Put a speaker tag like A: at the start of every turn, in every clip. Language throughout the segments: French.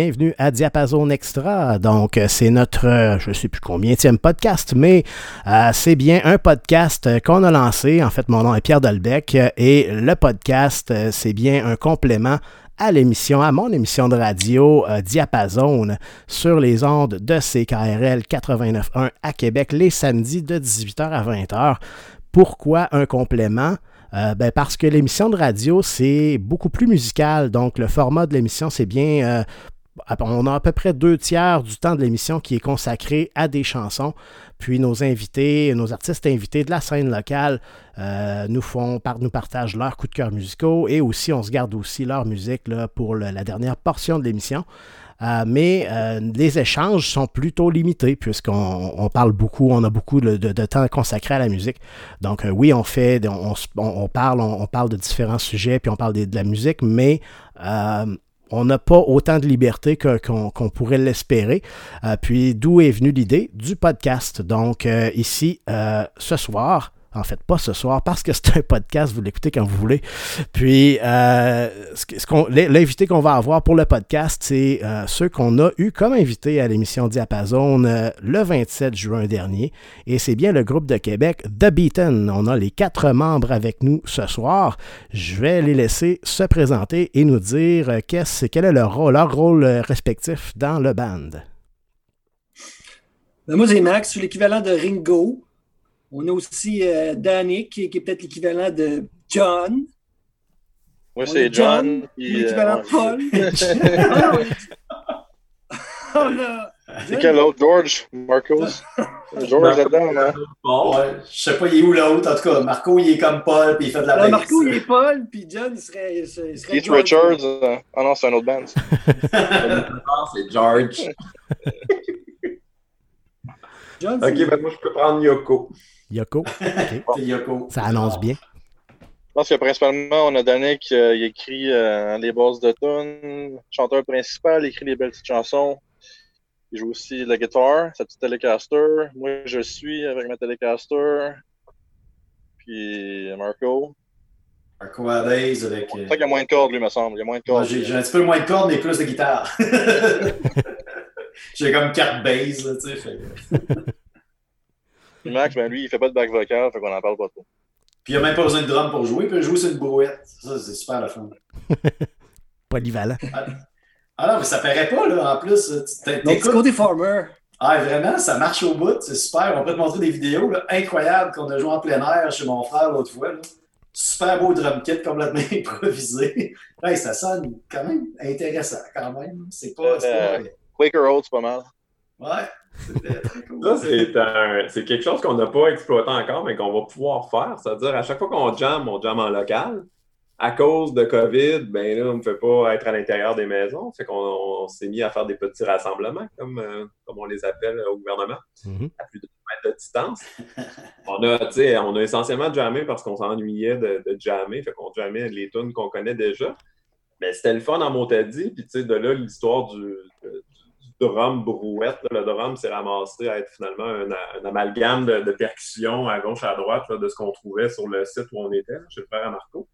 A: bienvenue à Diapason Extra. Donc, euh, c'est notre, euh, je ne sais plus combien, podcast, mais euh, c'est bien un podcast qu'on a lancé. En fait, mon nom est Pierre Dolbec et le podcast, c'est bien un complément à l'émission, à mon émission de radio Diapason sur les ondes de CKRL 89.1 à Québec les samedis de 18h à 20h. Pourquoi un complément? Euh, ben parce que l'émission de radio, c'est beaucoup plus musical. Donc, le format de l'émission, c'est bien. Euh, on a à peu près deux tiers du temps de l'émission qui est consacré à des chansons. Puis nos invités, nos artistes invités de la scène locale euh, nous font nous partagent leurs coups de cœur musicaux et aussi on se garde aussi leur musique là, pour la dernière portion de l'émission. Euh, mais euh, les échanges sont plutôt limités puisqu'on parle beaucoup, on a beaucoup de, temps consacré à la musique. Donc oui, on fait, on, parle, on, parle de différents sujets, puis on parle de, la musique, mais on n'a pas autant de liberté qu'on pourrait l'espérer. puis d'où est venue l'idée du podcast? Donc ici, ce soir, en fait, pas ce soir, parce que c'est un podcast, vous l'écoutez quand vous voulez. Puis, euh, l'invité qu'on va avoir pour le podcast, c'est euh, ceux qu'on a eu comme invité à l'émission Diapason euh, le 27 juin dernier. Et c'est bien le groupe de Québec, The Beaten. On a les quatre membres avec nous ce soir. Je vais les laisser se présenter et nous dire qu'est-ce, quel est leur rôle, leur rôle respectif dans le band.
B: Ben, moi, c'est Max, je suis l'équivalent de Ringo. On a aussi euh, Danny, qui, est peut-être l'équivalent de John.
C: Moi, c'est John.
B: l'équivalent de Paul.
C: on a. C'est quel autre? George? Marcos? George là-dedans, hein?
D: Bon, ouais. Je sais pas, il est où l'autre. En tout cas, Marco, il est comme Paul, puis il fait de la
B: baisse. Marco, il est Paul, puis John, il serait. Il serait
C: Keith Richards. Euh... Ah non, c'est un autre band.
D: c'est George.
E: John, ok, ben moi, je peux prendre Yoko.
A: Yoko.
D: Yoko.
A: Ça annonce bien.
C: Je pense que principalement, on a donné qui euh, écrit euh, les bases de tunes. Chanteur principal, il écrit les belles petites chansons. Il joue aussi la guitare, sa petite Telecaster. Moi, je suis avec ma Telecaster. Puis Marco.
D: Marco Adez avec.
C: C'est vrai qu'il y a moins de cordes, lui, me semble. Il y a moins de cordes.
D: J'ai un petit peu moins de cordes, mais plus de guitare. J'ai comme quatre basses, tu sais.
C: Max, ben lui, il fait pas de back vocal, fait qu'on en parle pas trop.
D: Puis il a même pas besoin de drum pour jouer, il peut jouer sur une brouette. Ça, c'est super la fun.
A: Polyvalent.
D: Ah, ah non, mais ça paraît pas, là, en plus.
B: Donc, côté Farmer.
D: Ah, vraiment, ça marche au bout, c'est super. On peut te montrer des vidéos là, incroyables qu'on a joué en plein air chez mon frère l'autre fois. Là. Super beau drum kit complètement improvisé. Hey, ça sonne quand même intéressant, quand même. C'est pas. Euh,
C: Quaker Old, c'est pas mal.
D: Ouais.
E: Ça, c'est quelque chose qu'on n'a pas exploité encore, mais qu'on va pouvoir faire. C'est-à-dire, à chaque fois qu'on jam, on jam en local. À cause de COVID, ben là, on ne peut pas être à l'intérieur des maisons. Fait qu'on s'est mis à faire des petits rassemblements, comme, euh, comme on les appelle au gouvernement, mm-hmm. à plus de mètres de distance. on, a, on a essentiellement jammé parce qu'on s'ennuyait de, de, jammer. Fait qu'on jammait les tunes qu'on connaît déjà. Mais c'était le fun en Montadie. Puis, tu sais, de là, l'histoire du, drum brouette. Le drum s'est ramassé à être finalement un, amalgame de, percussions à gauche, à droite de ce qu'on trouvait sur le site où on était, chez le frère Marco.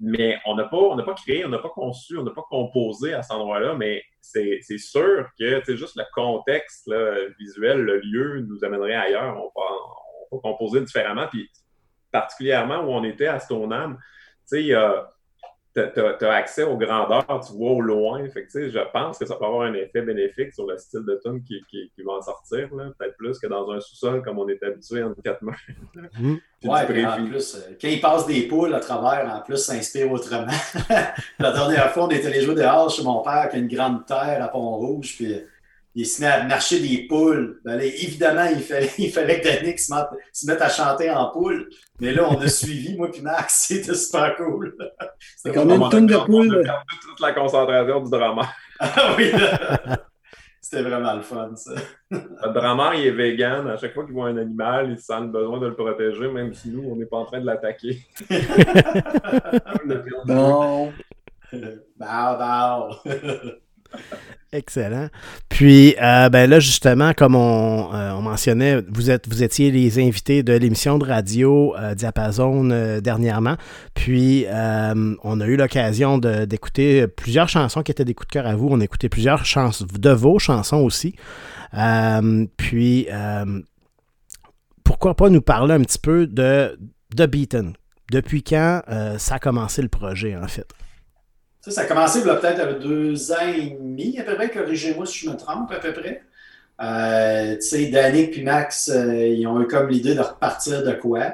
E: Mais on n'a pas, pas créé, on n'a pas conçu, on n'a pas composé à cet endroit-là, mais c'est sûr que juste le contexte visuel, le lieu nous amènerait ailleurs. On va, composer différemment. Puis particulièrement où on était à Stoneham, il y a tu as, accès aux grandeurs, tu vois au loin. Fait que, je pense que ça peut avoir un effet bénéfique sur le style de tune qui, qui, qui, va en sortir, peut-être plus que dans un sous-sol comme on est habitué en quatre mains.
D: Mmh. ouais, en plus, euh, quand il passe des poules à travers, en plus, ça inspire autrement. La dernière fois, on était les jouer dehors chez mon père qui a une grande terre à Pont-Rouge, puis il se met à marcher des poules. Ben évidemment, il fallait, il fallait que Danick se, mette, à chanter en poule. Mais là, on a suivi, moi puis Max, c'était super cool.
B: C'était comme une tonne de poules.
E: toute la concentration du drama.
D: ah oui, c'était vraiment le fun, ça.
E: Le drama, il est vegan. À chaque fois qu'il voit un animal, il sent le besoin de le protéger, même si nous, on n'est pas en train de l'attaquer.
B: non.
D: Bow, bow.
A: Excellent. Puis, euh, ben là, justement, comme on, euh, mentionnait, vous, êtes, vous étiez les invités de l'émission de radio euh, Diapason dernièrement. Puis, on a eu l'occasion d'écouter plusieurs chansons qui étaient des coups de cœur à vous. On a écouté plusieurs chansons, de vos chansons aussi. puis, pourquoi pas nous parler un petit peu de, de Beaton? Depuis quand ça a commencé le projet, en fait?
D: Ça, a commencé peut-être avec deux ans et demi, à peu près, corrigez-moi si je me trompe, à peu près. Euh, tu sais, Danick et Max, euh, ils ont eu comme l'idée de repartir de quoi?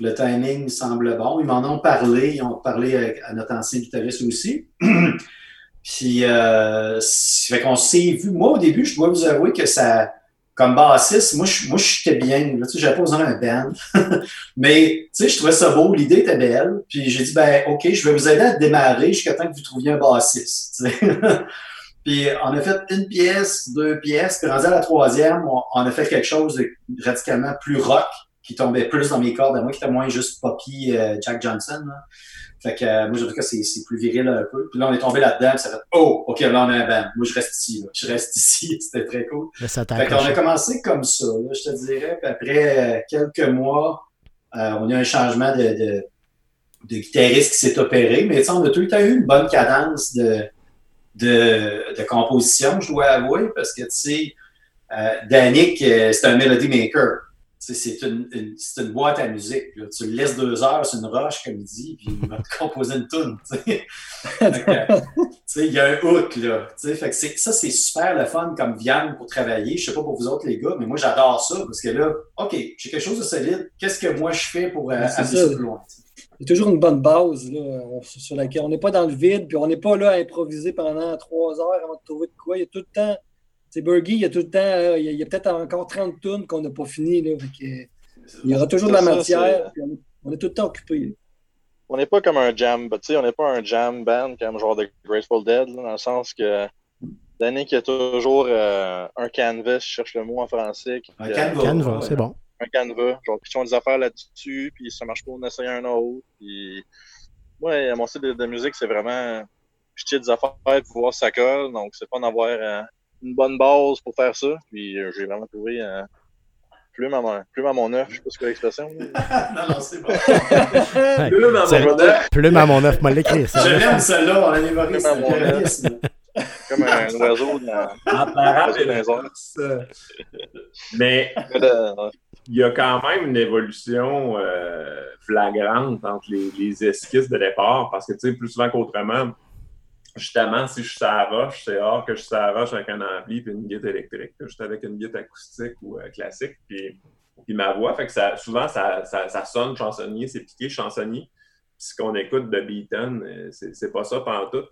D: Le timing semble bon. Ils m'en ont parlé. Ils ont parlé à notre ancien guitariste aussi. Puis, euh, fait qu'on s'est vu. Moi, au début, je dois vous avouer que ça, comme bassiste, moi, je, moi, j'étais bien. Tu sais, j'avais pas besoin d'un band. Mais, tu sais, je trouvais ça beau. L'idée était belle. Puis, j'ai dit, ben, OK, je vais vous aider à démarrer jusqu'à temps que vous trouviez un bassiste. puis, on a fait une pièce, deux pièces. Puis, rendu à la troisième, on, a fait quelque chose de radicalement plus rock qui tombait plus dans mes cordes à moi, qui était moins juste Poppy euh, Jack Johnson. Là. Fait que euh, moi, je trouve que c'est plus viril un peu. Puis là, on est tombé là-dedans, puis ça fait Oh, OK, là, on a un band. Moi, je reste ici. Là. Je reste ici. C'était très cool. fait qu'on a commencé comme ça, là, je te dirais. Puis après euh, quelques mois, euh, on a eu un changement de, de, de guitariste qui s'est opéré. Mais tu sais, on a tout le temps eu une bonne cadence de, de, de composition, je dois avouer, parce que tu sais, euh, Danick, c'est un melody maker. C'est une, une, boîte à musique. Tu le laisses deux heures sur une roche, comme il dit, puis il va te composer une tune. Il y a un hook. Là, fait que ça, c'est super le fun comme viande pour travailler. Je sais pas pour vous autres, les gars, mais moi, j'adore ça parce que là, OK, j'ai quelque chose de solide. Qu'est-ce que moi, je fais pour euh, aller plus loin?
B: C'est toujours une bonne base là, sur laquelle on n'est pas dans le vide, puis on n'est pas là à improviser pendant trois heures avant de trouver de quoi. Il y a tout le temps c'est Burgie, il y a tout le temps, euh, il y a, peut-être encore 30 tonnes qu'on n'a pas fini. Là, il y aura toujours de la matière, on, est, tout le temps occupé.
C: On n'est pas comme un jam, tu sais, on n'est pas un jam band comme genre de Grateful Dead, dans le sens que Danny qui a toujours euh, un canvas, je cherche le mot en français.
A: un canvas, c'est bon.
C: Un canvas, genre, qui font des affaires là-dessus, puis ça marche pas, on essaye un autre. Puis... Ouais, mon style de, musique, c'est vraiment je tire des affaires pour voir si ça colle, donc c'est pas en avoir euh, une bonne base pour faire ça. Puis euh, j'ai vraiment trouvé euh, plume, à mon, plume à mon œuf, je sais pas ce que l'expression.
D: non, non, c'est bon. plume à mon œuf.
A: Plume à mon œuf, moi l'écrit.
D: Je l'aime celle-là, on a les
C: Comme un oiseau dans,
E: dans les airs. Mais il y a quand même une évolution euh, flagrante entre les, les, esquisses de départ, parce que tu sais, plus souvent qu'autrement, justement, si je suis c'est rare que je suis avec un ampli et une guitare électrique. Je suis avec une guitare acoustique ou euh, classique. Puis, puis, ma voix, fait que ça, souvent, ça, ça, sonne chansonnier, c'est piqué chansonnier. Puis ce qu'on écoute de Beaton, euh, c'est pas ça pendant tout.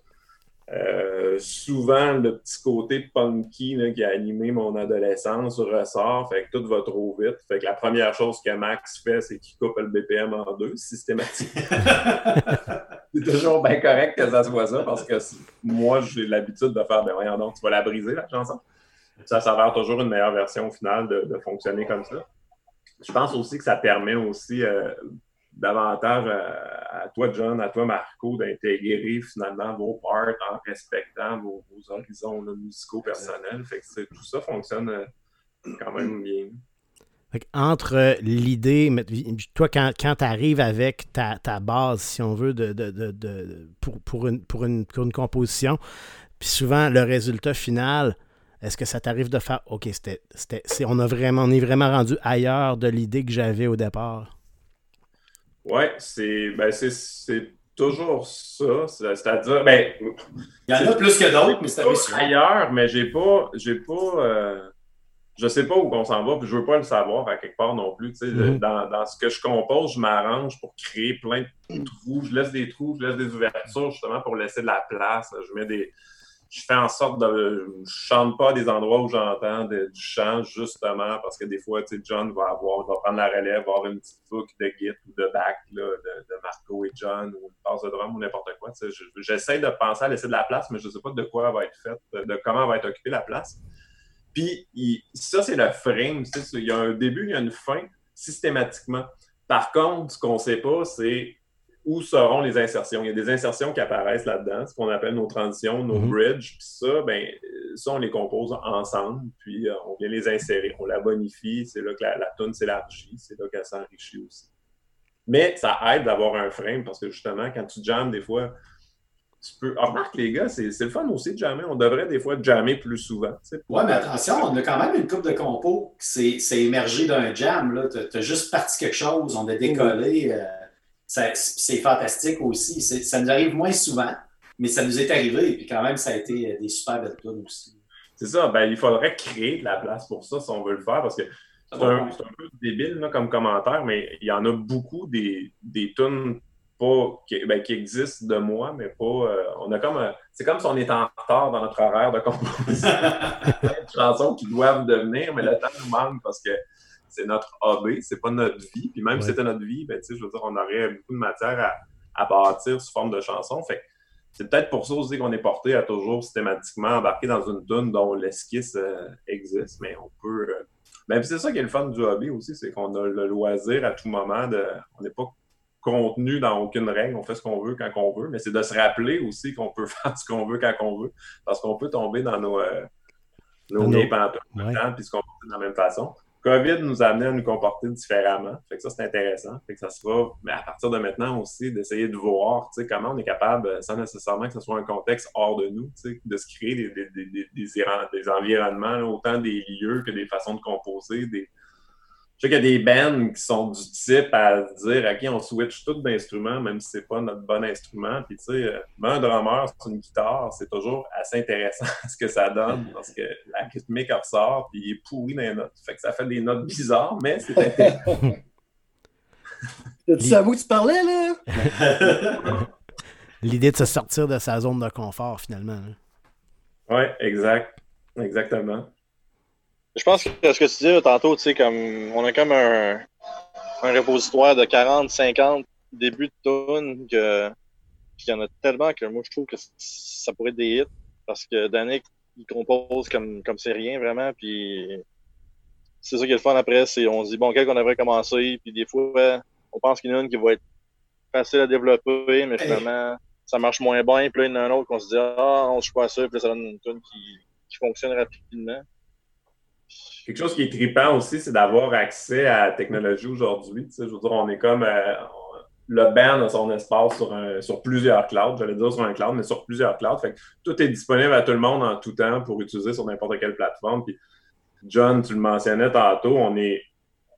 E: Euh, souvent, le petit côté punky qui a animé mon adolescence ressort, fait que tout va trop vite. Fait que la première chose que Max fait, c'est qu'il coupe le BPM en deux, systématiquement. c'est toujours bien correct que ça soit ça, parce que moi, j'ai l'habitude de faire, ben voyons donc, tu vas la briser, la chanson. Ça s'avère toujours une meilleure version au final de, fonctionner comme ça. Je pense aussi que ça permet aussi euh, davantage à, toi, John, à toi, Marco, d'intégrer finalement vos parts en respectant vos, horizons musicaux personnels. Tout ça fonctionne euh, quand même bien.
A: Entre l'idée, toi, quand, quand tu arrives avec ta, base, si on veut, de, de, pour, pour, une, pour, une, pour, une, composition, puis souvent le résultat final, est-ce que ça t'arrive de faire OK, c'était, on, a vraiment, on est vraiment rendu ailleurs de l'idée que j'avais au départ?
E: Oui, c'est ben toujours ça. C'est-à-dire, ben,
D: il y en a plus que d'autres, mais c'est
E: ailleurs, mais j'ai pas, j'ai pas, euh, je sais pas où on s'en va, puis je veux pas le savoir à quelque part non plus. Mm-hmm. dans, dans, ce que je compose, je m'arrange pour créer plein de trous. Je laisse des trous, je laisse des ouvertures justement pour laisser de la place. Je mets des, je fais en sorte de. Je chante pas des endroits où j'entends du chant, justement, parce que des fois, tu sais, John va avoir, va prendre la relève, va avoir une petite hook de git ou de back là, de, Marco et John, ou une passe de drum ou n'importe quoi. J'essaie de penser à laisser de la place, mais je sais pas de quoi va être fait, de, comment va être occupée la place. Puis, ça, c'est le frame. Il y a un début, il y a une fin, systématiquement. Par contre, ce qu'on sait pas, c'est où seront les insertions. Il y a des insertions qui apparaissent là-dedans, ce qu'on appelle nos transitions, nos mhm. bridges. Puis ça, ben, ça, on les compose ensemble, puis euh, on vient les insérer, on la bonifie, c'est là que la, la toune s'élargit, c'est là qu'elle s'enrichit aussi. Mais ça aide d'avoir un frame parce que justement, quand tu jammes, des fois, tu peux. Ah, remarque, les gars, c'est le fun aussi de jammer. On devrait des fois jammer plus souvent.
D: Oui, mais attention, on a quand même une coupe de compos qui s'est émergé d'un jam. Tu as, juste parti quelque chose, on a décollé. Euh, c'est fantastique aussi. Ça nous arrive moins souvent, mais ça nous est arrivé. Et puis quand même, ça a été des super belles tunes aussi.
E: C'est ça. Ben, il faudrait créer de la place pour ça si on veut le faire parce que c'est un, peu débile là, comme commentaire, mais il y en a beaucoup des, des tunes pas, qui, ben, qui existent de moi, mais pas. Euh, on a comme. C'est comme si on était en retard dans notre horaire de composition. chansons qui doivent devenir, mais le temps nous manque parce que c'est notre hobby, c'est pas notre vie. Puis même si c'était notre vie, ben, je veux dire, on aurait beaucoup de matière à, à bâtir sous forme de chansons. Fait c'est peut-être pour ça aussi qu'on est porté à toujours systématiquement embarquer dans une tune dont l'esquisse euh, existe, mais on peut. Euh, ben, c'est ça qui est le fun du hobby aussi, c'est qu'on a le loisir à tout moment de. On n'est pas contenu dans aucune règle, on fait ce qu'on veut quand on veut, mais c'est de se rappeler aussi qu'on peut faire ce qu'on veut quand on veut, parce qu'on peut tomber dans nos, euh, nos vieilles pantoufles tout le temps, puis se comporter de la même façon. COVID nous a amené à nous comporter différemment. Fait que ça, c'est intéressant. Fait que ça sera, mais à partir de maintenant aussi, d'essayer de voir comment on est capable, sans nécessairement que ce soit un contexte hors de nous, de se créer des, des, des, des environnements, autant des lieux que des façons de composer, des, je sais qu'il y a des bands qui sont du type à dire OK, on switch tout d'instruments, même si c'est pas notre bon instrument. Puis tu sais, euh, un drummer c'est une guitare, c'est toujours assez intéressant ce que ça donne parce que la rythmique ressort puis il est pourri dans les notes. Fait que ça fait des notes bizarres, mais c'est intéressant.
B: À vous que tu parlais, là?
A: L'idée de se sortir de sa zone de confort, finalement.
E: Oui, exact. Exactement.
C: Je pense que ce que tu dis tantôt, tu sais, comme on a comme un, un repositoire de 40, 50 débuts de tunes que il y en a tellement que moi je trouve que ça pourrait être des hits parce que Danick il compose comme comme c'est rien vraiment puis c'est ça qui est le fun après c'est on se dit bon quel qu'on devrait commencer puis des fois on pense qu'il y en a une qui va être facile à développer mais finalement ça marche moins bien puis là il y en a un autre qu'on se dit ah on se pas ça puis là, ça donne une tune qui, qui fonctionne rapidement
E: Quelque chose qui est trippant aussi, c'est d'avoir accès à la technologie aujourd'hui. Je veux dire, on est comme. Euh, le band a son espace sur, plusieurs clouds, j'allais dire sur un cloud, mais sur plusieurs clouds. Fait tout est disponible à tout le monde en tout temps pour utiliser sur n'importe quelle plateforme. Puis, John, tu le mentionnais tantôt, on est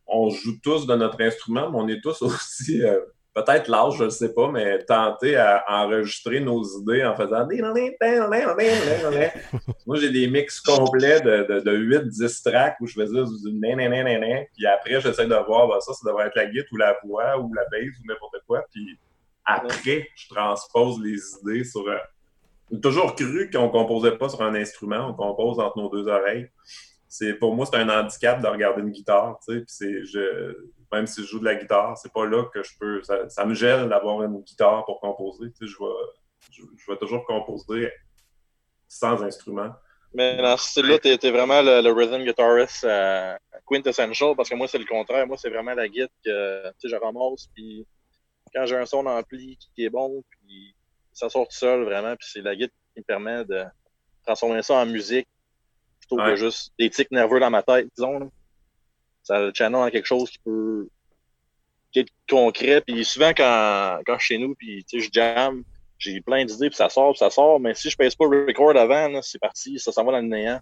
E: on joue tous de notre instrument, mais on est tous aussi euh, peut-être l'âge, je ne sais pas, mais tenter à enregistrer nos idées en faisant Moi, j'ai des mix complets de, de, 8-10 tracks où je faisais du puis après, j'essaie de voir, ben, ça, ça devrait être la guitare ou la voix ou la bass ou n'importe quoi, puis après, je transpose les idées sur. Euh, j'ai toujours cru qu'on composait pas sur un instrument, on compose entre nos deux oreilles. C'est pour moi, c'est un handicap de regarder une guitare, tu sais, puis c'est je même si je joue de la guitare, c'est pas là que je peux. Ça, me gêne d'avoir une guitare pour composer. Tu sais, je, vais, je, vais toujours composer sans instrument.
C: Mais dans ce style-là, tu vraiment le, rhythm guitarist euh, quintessential parce que moi, c'est le contraire. Moi, c'est vraiment la guitare que je ramasse. Puis quand j'ai un son ampli qui est bon, puis ça sort tout seul vraiment. Puis c'est la guitare qui me permet de transformer ça en musique plutôt que juste des tics nerveux dans ma tête, disons ça le channel dans quelque chose qui peut être concret. Puis souvent, quand, quand je suis chez nous, puis je jam, j'ai plein d'idées, puis ça sort, puis ça sort. Mais si je pèse pas le record avant, c'est parti, ça s'en va dans le néant.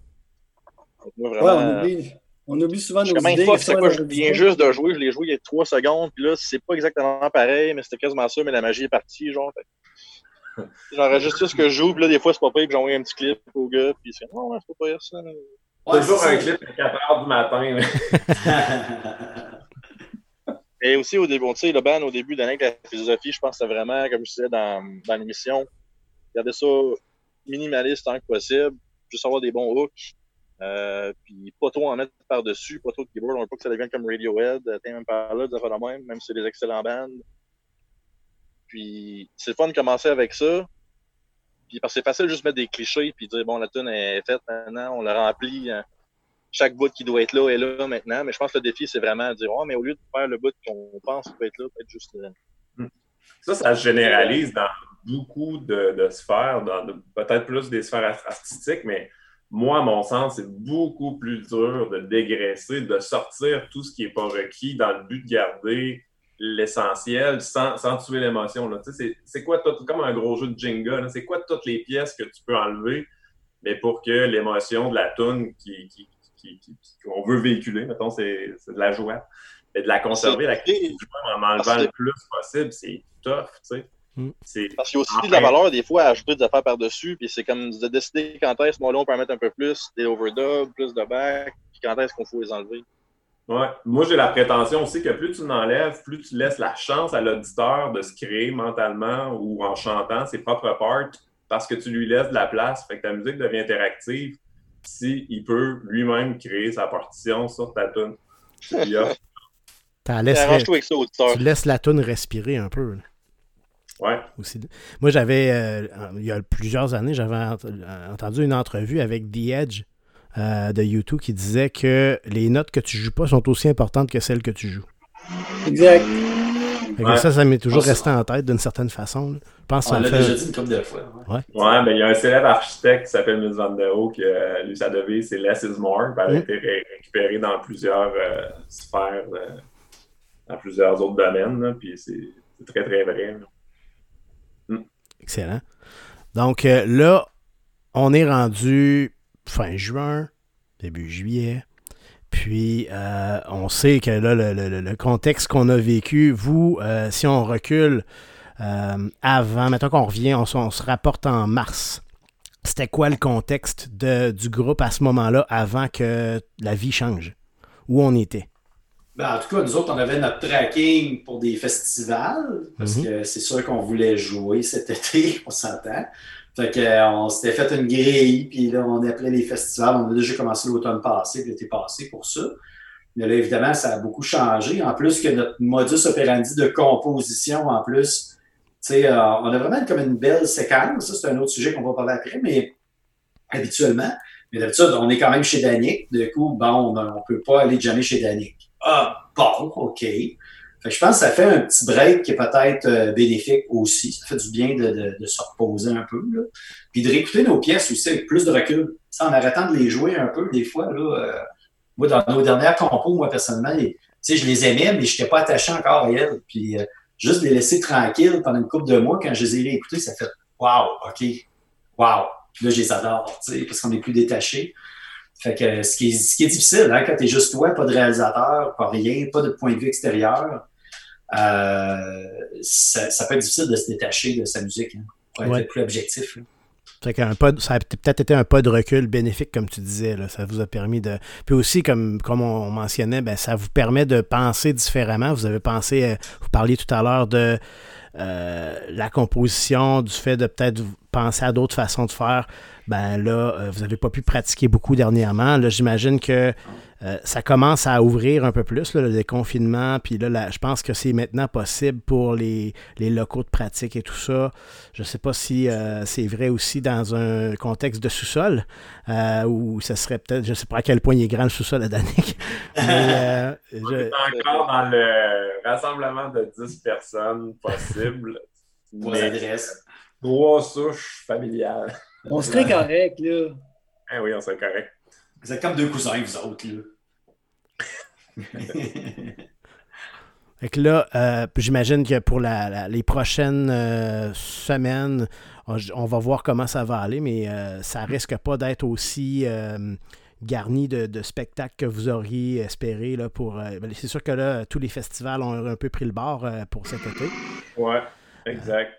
B: moi, vraiment, ouais, on oublie. On oublie souvent nos idées.
C: Fois, quoi, je viens juste de jouer, je l'ai joué il y a trois secondes, puis là, c'est pas exactement pareil, mais c'était quasiment ça, mais la magie est partie, genre. J'enregistre ce que je joue, puis là, des fois, c'est pas pire, puis j'envoie un petit clip au gars, puis c'est non, ouais, c'est pas pire ça.
E: Toujours un clip à 4 heures du matin.
C: Et aussi, au début, tu sais, le band, au début d'année, la philosophie, je pense que c'était vraiment, comme je disais dans, dans l'émission, garder ça minimaliste tant que possible, juste avoir des bons hooks, euh, puis pas trop en mettre par-dessus, pas trop de keyboard, on veut pas que ça devienne comme Radiohead, t'es même pas là, des affaires de même, même si c'est des excellents bands. Puis c'est le fun de commencer avec ça, puis parce que c'est facile juste mettre des clichés puis dire bon la tune est faite maintenant, on la remplit. Hein. Chaque bout qui doit être là est là maintenant. Mais je pense que le défi, c'est vraiment de dire oh, mais au lieu de faire le bout qu'on pense qu'il être là, peut être juste là.
E: Hmm. Ça, ça se généralise dans beaucoup de, sphères, dans peut-être plus des sphères artistiques, mais moi, à mon sens, c'est beaucoup plus dur de dégraisser, de sortir tout ce qui n'est pas requis dans le but de garder l'essentiel sans, tuer l'émotion. C'est quoi, comme un gros jeu de Jenga, c'est quoi toutes les pièces que tu peux enlever, mais pour que l'émotion de la toune qu'on veut véhiculer, mettons, c'est de la joie. Et de la conserver, la critique en enlevant le plus possible, c'est tough, tu sais.
C: Mm. Parce qu'il y a aussi de la valeur des fois à ajouter des affaires par-dessus, puis c'est comme de décider quand est-ce qu'on peut en mettre un peu plus, des overdubs, plus de back, puis quand est-ce qu'on faut les enlever.
E: Ouais. Moi, j'ai la prétention aussi que plus tu l'enlèves, plus tu laisses la chance à l'auditeur de se créer mentalement ou en chantant ses propres parts parce que tu lui laisses de la place. Fait que ta musique devient interactive s'il il peut lui-même créer sa partition sur ta tune. tu
A: laisses la tune respirer un peu.
E: Ouais.
A: Aussi. Moi, j'avais, euh, il y a plusieurs années, j'avais entendu une entrevue avec The Edge euh, de YouTube qui disait que les notes que tu joues pas sont aussi importantes que celles que tu joues.
B: Exact.
A: Ça, ça m'est toujours resté en tête d'une certaine façon.
D: Je pense On l'a déjà dit une couple de fois.
E: Ouais, ouais mais il y a un célèbre architecte qui s'appelle Ms. Van der Ho, qui, euh, lui, sa devise, c'est Less is more. Elle a mm. été récupérée dans plusieurs sphères, dans plusieurs autres domaines. puis c'est très, très vrai.
A: Excellent. Donc euh, là, on est rendu fin juin, début juillet. Puis, euh, on sait que là, le, contexte qu'on a vécu, vous, euh, si on recule avant, maintenant qu'on revient, on, se rapporte en mars. C'était quoi le contexte du groupe à ce moment-là avant que la vie change? Où on était?
D: Ben, en tout cas, nous autres, on avait notre tracking pour des festivals, parce mhm. que c'est sûr qu'on voulait jouer cet été, on s'entend. Fait qu'on s'était fait une grille, puis là, on appelait les festivals. On a déjà commencé l'automne passé, l'été passé pour ça. Mais là, évidemment, ça a beaucoup changé. En plus que notre modus operandi de composition, en plus, euh, on a vraiment comme une belle séquence. Ça, c'est un autre sujet qu'on va parler après, mais habituellement, mais d'habitude, on est quand même chez Danick. Du coup, bon, on ne peut pas aller jamais chez Danick. Ah, bon, OK. Je pense que ça fait un petit break qui est peut-être euh, bénéfique aussi. Ça fait du bien de, se reposer un peu. Là. Puis de réécouter nos pièces aussi avec plus de recul. en arrêtant de les jouer un peu, des fois, là, euh, moi, dans nos dernières compos, moi, personnellement, je les aimais, mais je n'étais pas attaché encore à elles. Puis euh, juste les laisser tranquilles pendant une couple de mois, quand je les ai réécoutées, ça fait Wow, OK, wow. Là, je les adore, parce qu'on est plus détaché. Fait que ce qui est, ce qui est difficile, hein, quand tu es juste toi, pas de réalisateur, pas rien, pas de point de vue extérieur, euh, ça, peut être difficile de se détacher de sa musique, hein, pour être plus objectif.
A: ça a peut-être été un pas de recul bénéfique, comme tu disais. Ça vous a permis de. Puis aussi, comme, comme on mentionnait, ben, ça vous permet de penser différemment. Vous avez pensé, euh, vous parliez tout à l'heure de euh, la composition, du fait de peut-être penser à d'autres façons de faire ben là, vous n'avez pas pu pratiquer beaucoup dernièrement. Là, j'imagine que euh, ça commence à ouvrir un peu plus, le déconfinement. Puis là, je pense que c'est maintenant possible pour les, locaux de pratique et tout ça. Je ne sais pas si euh, c'est vrai aussi dans un contexte de sous-sol, où ce serait peut-être, je ne sais pas à quel point il est grand le sous-sol à Danick.
E: Mais, On est encore dans le rassemblement de 10 personnes possible.
D: Pour l'adresse.
E: Trois souches familiales.
B: On serait correct, là.
E: Eh oui, on serait correct.
D: Vous êtes comme deux cousins, vous autres, là.
A: Fait que là, euh, j'imagine que pour les prochaines euh, semaines, on, va voir comment ça va aller, mais euh, ça risque pas d'être aussi garni de, spectacles que vous auriez espéré. Là, pour, ben, c'est sûr que là, tous les festivals ont un peu pris le bord pour cet été.
E: Ouais, exact.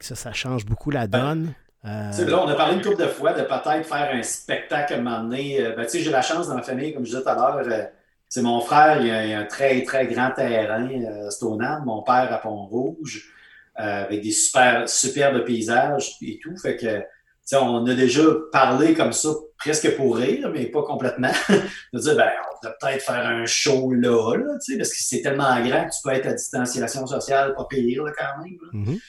A: ça, ça change beaucoup la donne.
D: Euh, là, on a parlé une couple de fois de peut-être faire un spectacle à un moment donné. Euh, ben, j'ai la chance dans ma famille, comme je disais tout à l'heure. Euh, c'est mon frère, il a, un très, très grand terrain à Stoneham, mon père à Pont-Rouge, avec des super, superbes paysages et tout. Fait que, on a déjà parlé comme ça, presque pour rire, mais pas complètement. de dire, ben, on pourrait peut-être faire un show là, là parce que c'est tellement grand que tu peux être à distanciation sociale, pas pire, quand même. Mm-hmm.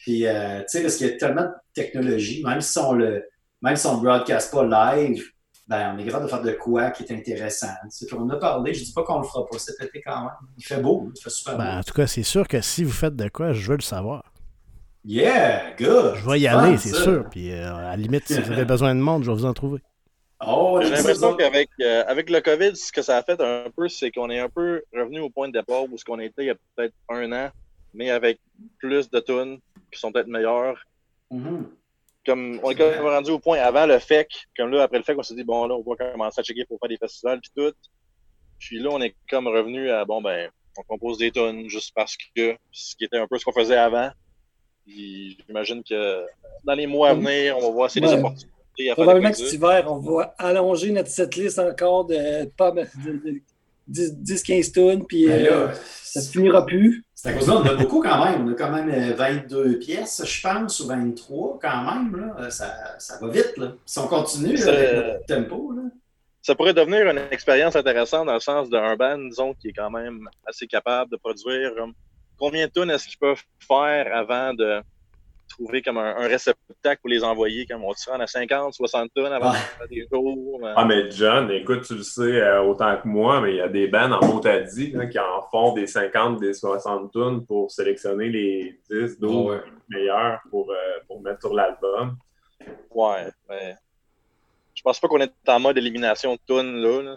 D: Puis, euh, tu sais, parce qu'il y a tellement de technologie, même si on le, même si on ne broadcast pas live, ben, on est capable de faire de quoi qui est intéressant. on en a parlé, je ne dis pas qu'on le fera pas cet été quand même. Il fait beau, il fait super
A: ben,
D: beau.
A: En tout cas, c'est sûr que si vous faites de quoi, je veux le savoir.
D: Yeah, good!
A: Je vais y aller, c'est sûr. Puis euh, à la limite, si vous avez besoin de monde, je vais vous en trouver.
C: Oh, J'ai l'impression qu'avec euh, avec le COVID, ce que ça a fait un peu, c'est qu'on est un peu revenu au point de départ où ce qu'on était il y a peut-être un an, mais avec plus de tunes qui sont peut-être meilleures. Mm-hmm. Comme on est quand même rendu au point avant le FEC, comme là, après le FEC, on s'est dit bon là, on va commencer à checker pour faire des festivals puis tout. Puis là, on est comme revenu à bon ben, on compose des tunes juste parce que ce qui était un peu ce qu'on faisait avant. J'imagine que dans les mois à venir, on va voir si ouais. des opportunités
B: Probablement que cet hiver, on va allonger notre setlist encore de, de, 10-15 tonnes, puis ben euh, ça ne finira plus.
D: C'est à cause là, on a beaucoup quand même. On a quand même 22 euh, pièces, je pense, ou 23 quand même. Là. Euh, ça, ça va vite. Là. Si on continue avec notre tempo. Là.
C: Ça pourrait devenir une expérience intéressante dans le sens d'un band, disons, qui est quand même assez capable de produire. Combien de tonnes est-ce qu'ils peuvent faire avant de trouver comme un, réceptacle pour les envoyer, comme on se rend à 50, 60 tonnes avant de faire des jours.
E: Ah, mais John, écoute, tu le sais euh, autant que moi, mais il y a des bands en Motadi qui en font des 50, des 60 tonnes pour sélectionner les 10, 12 meilleurs pour, euh, pour mettre sur l'album.
C: Ouais, mais je pense pas qu'on est en mode élimination de tonnes là. là.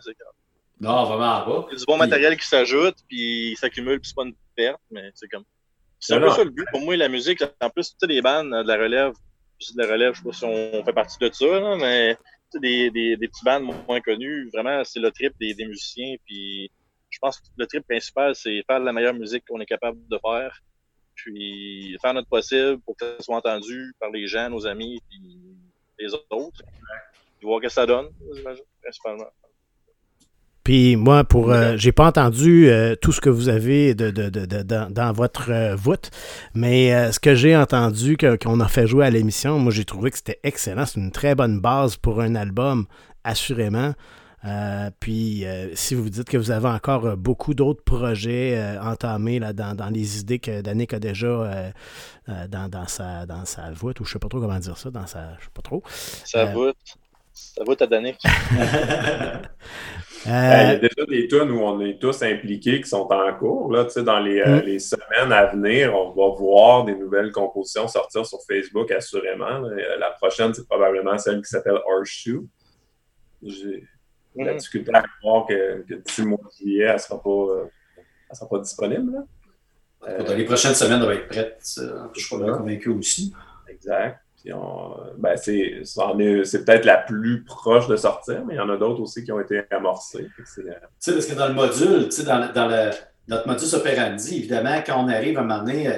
D: Non, vraiment pas.
C: Il y a du bon matériel qui s'ajoute, puis il s'accumule, puis c'est pas une perte, mais c'est comme. C'est un peu ça le but pour moi, la musique. En plus, tu sais, les bandes de la relève, de la relève, je sais pas si on fait partie de ça, là, mais des, des, des petits bandes moins connus, vraiment, c'est le trip des, des musiciens. Puis je pense que le trip principal, c'est faire la meilleure musique qu'on est capable de faire. Puis faire notre possible pour que ça soit entendu par les gens, nos amis, puis les autres. Puis voir ce que ça donne, j'imagine, principalement.
A: Puis moi, pour euh, j'ai pas entendu euh, tout ce que vous avez de, de, de, dans, votre euh, voûte, mais ce que j'ai entendu qu'on a fait jouer à l'émission, moi j'ai trouvé que c'était excellent. C'est une très bonne base pour un album, assurément. puis si vous dites que vous avez encore beaucoup d'autres projets entamés là, dans, dans, les idées que Danick a déjà dans, dans, sa, dans sa voûte, ou je sais pas trop comment dire ça, dans sa. Je sais pas trop.
C: Sa voûte. Ça va, à Danick.
E: Euh, ben, il y a déjà des tunes où on est tous impliqués qui sont en cours. Là, dans les, euh, mm. les, semaines à venir, on va voir des nouvelles compositions sortir sur Facebook, assurément. Euh, la prochaine, c'est probablement celle qui s'appelle Horseshoe. J'ai la mm. difficulté à croire que, que d'ici le mois de juillet, elle ne sera, pas, sera pas disponible.
D: Dans les prochaines semaines, elle va être prête. Je suis pas convaincu aussi.
E: Exact. Ben, c'est peut-être la plus proche de sortir, mais il y en a d'autres aussi qui ont été amorcés.
D: Euh, tu sais, parce que dans le module, dans, dans le, notre modus operandi, évidemment, quand on arrive à un moment donné, euh,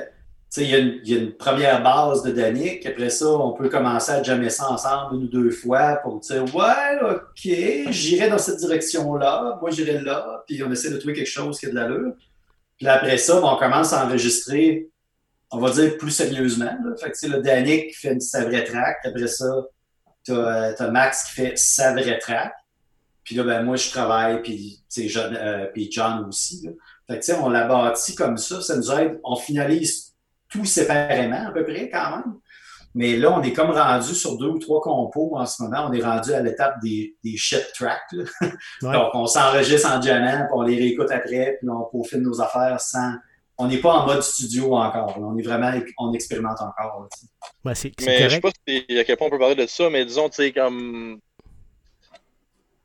D: il y, y, a une première base de Danick. Après ça, on peut commencer à jammer ça ensemble une ou deux fois pour dire Ouais, OK, j'irai dans cette direction-là, moi j'irai là, puis on essaie de trouver quelque chose qui a de l'allure. Puis après ça, ben, on commence à enregistrer on va dire plus sérieusement. Là. Fait que, le Danick qui fait sa vraie track. Après ça, tu as, euh, Max qui fait sa vraie track. Puis là, ben, moi, je travaille, puis, John, euh, puis John aussi. Là. Fait que, on l'a bâti comme ça. Ça nous aide. On finalise tout séparément, à peu près, quand même. Mais là, on est comme rendu sur deux ou trois compos en ce moment. On est rendu à l'étape des, des shit tracks. Donc, on s'enregistre en diamant, puis on les réécoute après, puis on peaufine nos affaires sans, on n'est pas en mode studio encore. On est vraiment, on expérimente encore.
A: mais
C: je sais pas si, à quel point on peut parler de ça, mais disons, tu sais, comme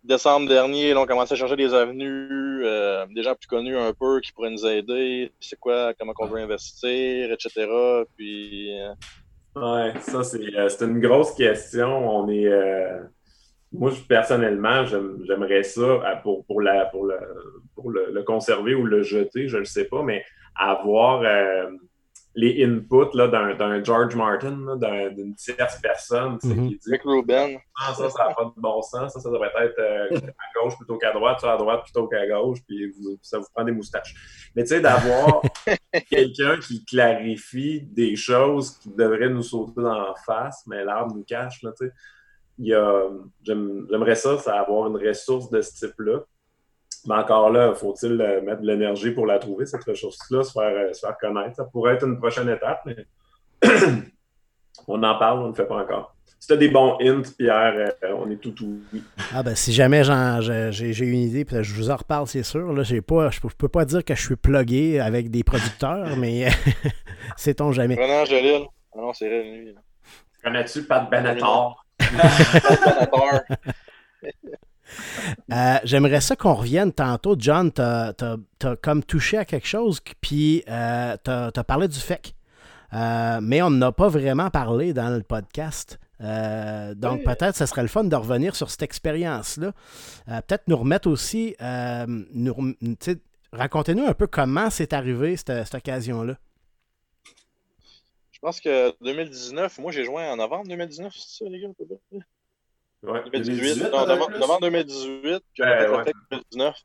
C: décembre dernier, on commençait à chercher des avenues, euh, des gens plus connus un peu qui pourraient nous aider. C'est quoi, comment on veut investir, etc. Puis. Euh,
E: ouais, ça, euh, c'est une grosse question. On est. Moi, personnellement, j'aimerais ça pour, pour, la, pour, le, pour le, conserver ou le jeter, je ne sais pas, mais avoir euh, les inputs d'un George Martin, d'une tierce personne
C: mm -hmm. qui dit Rick Rubin.
E: Ah, ça, ça n'a pas de bon sens, ça, ça devrait être euh, à gauche plutôt qu'à droite, ça à droite plutôt qu'à gauche, puis ça vous prend des moustaches. Mais tu sais, d'avoir quelqu'un qui clarifie des choses qui devraient nous sauter dans la face, mais l'arbre nous cache, là, tu sais. J'aimerais ça, ça avoir une ressource de ce type-là. Mais encore là, faut-il euh, mettre de l'énergie pour la trouver, cette ressource-là, se faire, euh, se faire connaître? Ça pourrait être une prochaine étape, mais on en parle, on ne le fait pas encore. Si tu as des bons hints, Pierre, euh, on est tout oui.
A: Ah ben si jamais j'ai une idée, puis je vous en reparle, c'est sûr. Là, pas, je ne peux pas dire que je suis plugué avec des producteurs, mais sait-on jamais.
C: Non, Jalil. Ah non, c'est
D: Connais-tu Pat Benatar?
C: Pat Benatar.
A: Euh, j'aimerais ça qu'on revienne tantôt. John, tu as, comme touché à quelque chose, puis euh, tu as, parlé du FEC. Euh, mais on n'a pas vraiment parlé dans le podcast. donc peut-être ce serait le fun de revenir sur cette expérience-là. peut-être nous remettre aussi, nous, racontez-nous un peu comment c'est arrivé cette, occasion-là.
C: Je pense que 2019, moi j'ai joué en novembre 2019, c'est ça les gars?
E: Ouais.
C: 2018, non, novembre 2018, puis on a fait le FEC 2019.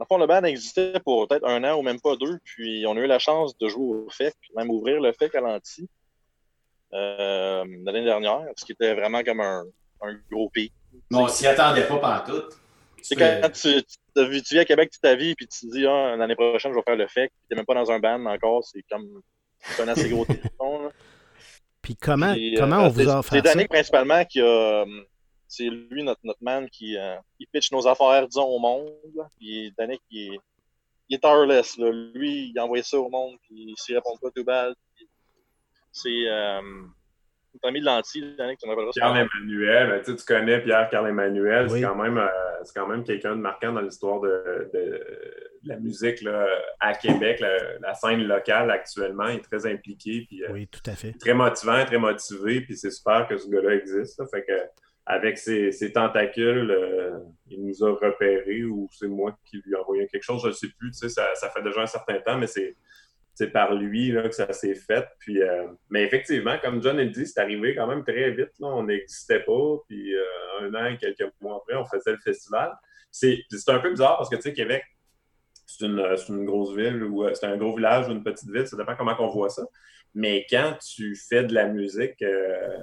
C: En fond, le band existait pour peut-être un an ou même pas deux, puis on a eu la chance de jouer au FEC, même ouvrir le FEC à l'anti euh, l'année dernière, ce qui était vraiment comme un, un gros pic.
D: Non, on s'y attendait pas pendant tout.
C: C'est quand tu, tu, tu, vis à Québec toute ta vie, puis tu te dis, ah, l'année prochaine, je vais faire le FEC, puis t'es même pas dans un band encore, c'est comme un assez gros téléphone.
A: Puis comment, comment euh, on vous a offert
C: ça? C'est Danick principalement qui a, c'est lui, notre, notre man, qui euh, il pitch nos affaires, disons, au monde. Puis Danick, il est, il est tireless. Là. Lui, il envoie ça au monde, puis s'il répond pas tout bal. C'est euh, ami de lentilles, Danick, tu m'appelleras.
E: Pierre Emmanuel, ben, tu, tu connais Pierre Carl Emmanuel, c'est quand même, euh, c'est quand même quelqu'un de marquant dans l'histoire de, de, la musique là, à Québec, la, scène locale actuellement. Il est très impliqué. Puis,
A: euh, oui, tout à fait.
E: Très motivant, très motivé, puis c'est super que ce gars-là existe. Fait que avec ses, tentacules, euh, il nous a repérés ou c'est moi qui lui ai envoyé quelque chose, je ne sais plus. Ça, fait déjà un certain temps, mais c'est, par lui que ça s'est fait. Puis, euh, mais effectivement, comme John a dit, c'est arrivé quand même très vite. On n'existait pas. Puis euh, un an et quelques mois après, on faisait le festival. C'est, un peu bizarre parce que tu sais, Québec, c'est une, une, grosse ville ou c'est un gros village ou une petite ville, ça dépend comment on voit ça. Mais quand tu fais de la musique, euh,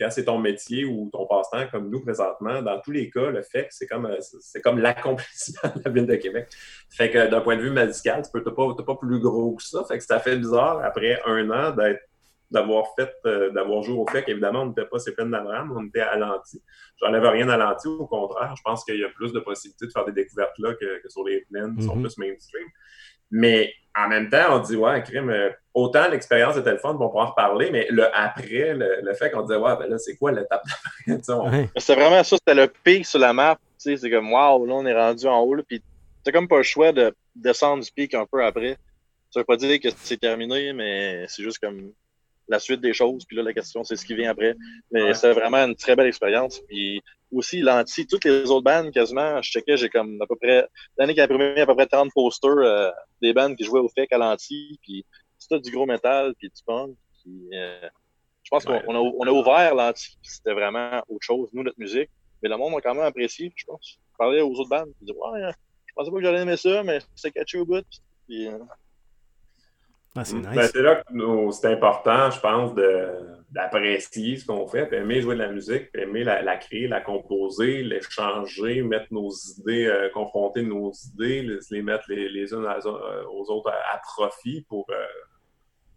E: quand c'est ton métier ou ton passe-temps, comme nous présentement, dans tous les cas, le fait que c'est comme, euh, c'est comme l'accomplissement de la ville de Québec. Fait que d'un point de vue musical, tu n'es pas, pas plus gros que ça. Fait que ça fait bizarre, après un an, d'être d'avoir fait, euh, d'avoir joué au fait Évidemment, on n'était pas ces peines d'Abraham, on était à l'anti. J'enlève rien à l'anti, au contraire, je pense qu'il y a plus de possibilités de faire des découvertes là que, sur les plaines qui sont mm-hmm. plus mainstream. Mais en même temps, on dit, ouais, crime, euh, autant l'expérience était le fun, on pourra en reparler, mais le après, le, fait qu'on disait, ouais, ben là, c'est quoi l'étape d'après?
C: C'est vraiment ça, c'était le pic sur la map. C'est comme, waouh, là, on est rendu en haut, là, puis t'as comme pas le choix de descendre du pic un peu après. Ça veut pas dire que c'est terminé, mais c'est juste comme la suite des choses. Puis là, la question, c'est ce qui vient après. Mais c'est vraiment une très belle expérience. Puis aussi, l'anti, toutes les autres bandes, quasiment, je checkais, j'ai comme à peu près, l'année qui a imprimé à peu près 30 posters euh, des bandes qui jouaient au FEC à l'anti. Puis c'était du gros métal, puis du punk. Puis, euh, je pense qu'on a, on a ouvert l'anti, c'était vraiment autre chose, nous, notre musique. Mais le monde a quand même apprécié, je pense. Parler aux autres bandes, puis dire, ouais, je pensais pas que j'allais aimer ça, mais c'est catchy au bout. Puis, euh,
A: ah, c'est
E: mm. ben, là que c'est important, je pense, d'apprécier ce qu'on fait, puis aimer jouer de la musique, puis aimer la, créer, la composer, l'échanger, mettre nos idées, euh, confronter nos idées, les, mettre les, les unes euh, aux autres à, profit pour, euh,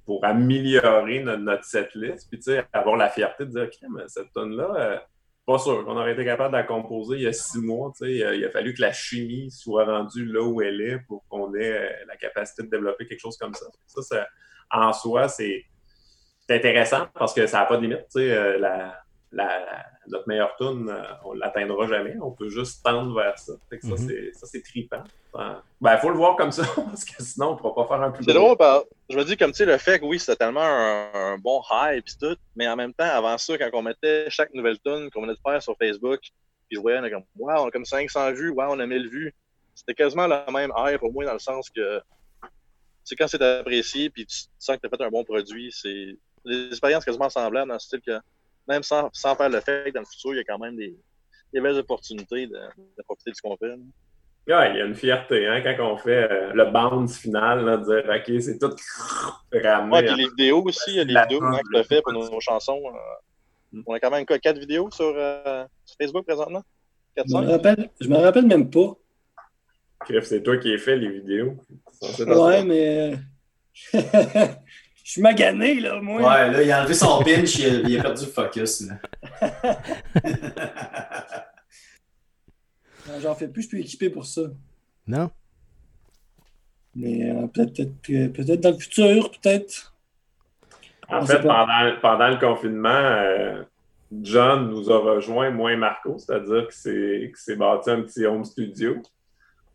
E: pour améliorer notre, notre setlist, puis avoir la fierté de dire, OK, cette tonne-là, pas sûr qu'on aurait été capable de la composer il y a six mois. Il a, il a, fallu que la chimie soit rendue là où elle est pour qu'on ait euh, la capacité de développer quelque chose comme ça. Ça, en soi, c'est intéressant parce que ça n'a pas de limite. Euh, la, la, notre meilleure tune, euh, on ne l'atteindra jamais. On peut juste tendre vers ça. Mm-hmm. Ça, c'est trippant. Ben, il faut le voir comme ça, parce que sinon, on ne pourra pas faire un plus
C: C'est drôle, je me dis, comme tu sais, le fait que oui, c'était tellement un, bon hype et tout, mais en même temps, avant ça, quand on mettait chaque nouvelle tune qu'on venait de faire sur Facebook, puis je voyais, on a comme, wow, on a comme 500 vues, wow, on a 1000 vues. C'était quasiment la même hype, au moins dans le sens que, c'est quand c'est apprécié, puis tu sens que tu as fait un bon produit, c'est des expériences quasiment semblables dans le style que même sans, sans faire le fait, dans le futur, il y a quand même des, des belles opportunités de, de profiter de ce qu'on fait.
E: Ouais, il y a une fierté hein, quand on fait euh, le bounce final, là, de dire OK, c'est tout
C: ramené. Ouais, puis les vidéos aussi, il y a les vidéos que tu as fait pour nos, chansons. Euh, on a quand même quoi, quatre vidéos sur, euh, sur Facebook présentement?
B: je me rappelle, je me rappelle même pas.
E: c'est toi qui as fait les vidéos.
B: Ouais, mais Je suis magané, là, moi.
D: Ouais, là, il a enlevé son pinch, il, a, perdu le focus, là.
B: J'en fais plus, je suis équipé pour ça.
A: Non?
B: Mais euh, peut-être peut dans le futur, peut-être.
E: En fait, pendant, pendant, le confinement, euh, John nous a rejoint, moins Marco, c'est-à-dire qu'il s'est bâti un petit home studio